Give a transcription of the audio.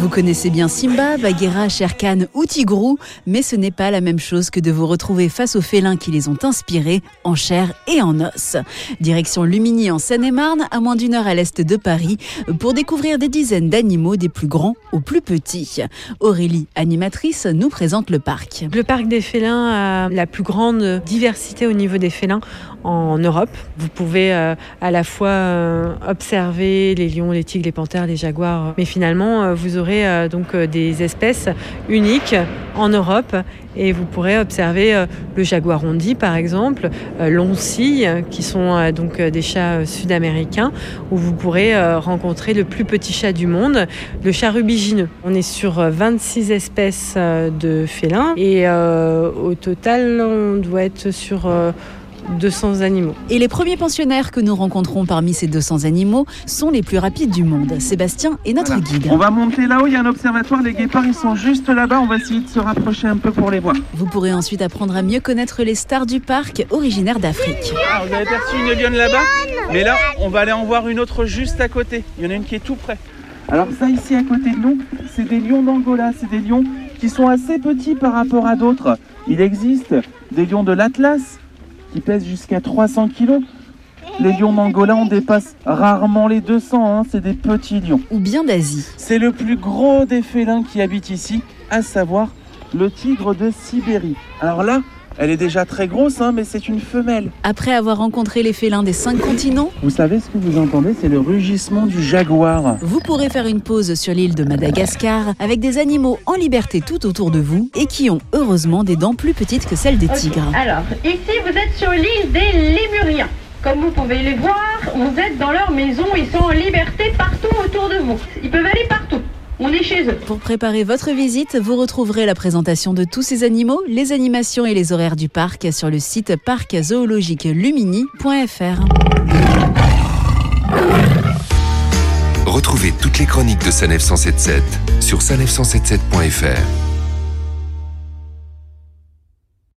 Vous connaissez bien Simba, Bagheera, Sherkan ou Tigrou, mais ce n'est pas la même chose que de vous retrouver face aux félins qui les ont inspirés en chair et en os. Direction Lumini en Seine-et-Marne, à moins d'une heure à l'est de Paris, pour découvrir des dizaines d'animaux des plus grands aux plus petits. Aurélie, animatrice, nous présente le parc. Le parc des félins a la plus grande diversité au niveau des félins en Europe. Vous pouvez euh, à la fois euh, observer les lions, les tigres, les panthères, les jaguars, mais finalement euh, vous aurez donc des espèces uniques en Europe et vous pourrez observer le jaguar rondi par exemple, l'oncille qui sont donc des chats sud-américains où vous pourrez rencontrer le plus petit chat du monde, le chat rubigineux. On est sur 26 espèces de félins et au total on doit être sur 200 animaux. Et les premiers pensionnaires que nous rencontrons parmi ces 200 animaux sont les plus rapides du monde. Sébastien est notre guide. On va monter là-haut, il y a un observatoire, les guépards ils sont juste là-bas, on va essayer de se rapprocher un peu pour les voir. Vous pourrez ensuite apprendre à mieux connaître les stars du parc originaires d'Afrique. Ah, vous avez aperçu une lionne là-bas? Mais là, on va aller en voir une autre juste à côté. Il y en a une qui est tout près. Alors ça ici à côté de nous, c'est des lions d'Angola, c'est des lions qui sont assez petits par rapport à d'autres. Il existe des lions de l'Atlas, qui pèse jusqu'à 300 kg. Les lions d'Angola, on dépasse rarement les 200, hein, c'est des petits lions. Ou bien d'Asie. C'est le plus gros des félins qui habitent ici, à savoir le tigre de Sibérie. Alors là, elle est déjà très grosse, hein, mais c'est une femelle. Après avoir rencontré les félins des cinq continents, vous savez ce que vous entendez C'est le rugissement du jaguar. Vous pourrez faire une pause sur l'île de Madagascar avec des animaux en liberté tout autour de vous et qui ont heureusement des dents plus petites que celles des tigres. Alors, ici vous êtes sur l'île des Lémuriens. Comme vous pouvez les voir, vous êtes dans leur maison, ils sont en liberté partout autour de vous. Ils peuvent aller. On est chez eux. Pour préparer votre visite, vous retrouverez la présentation de tous ces animaux, les animations et les horaires du parc sur le site parczoologiquelumini.fr. Retrouvez toutes les chroniques de Sanef 177 sur sanef177.fr.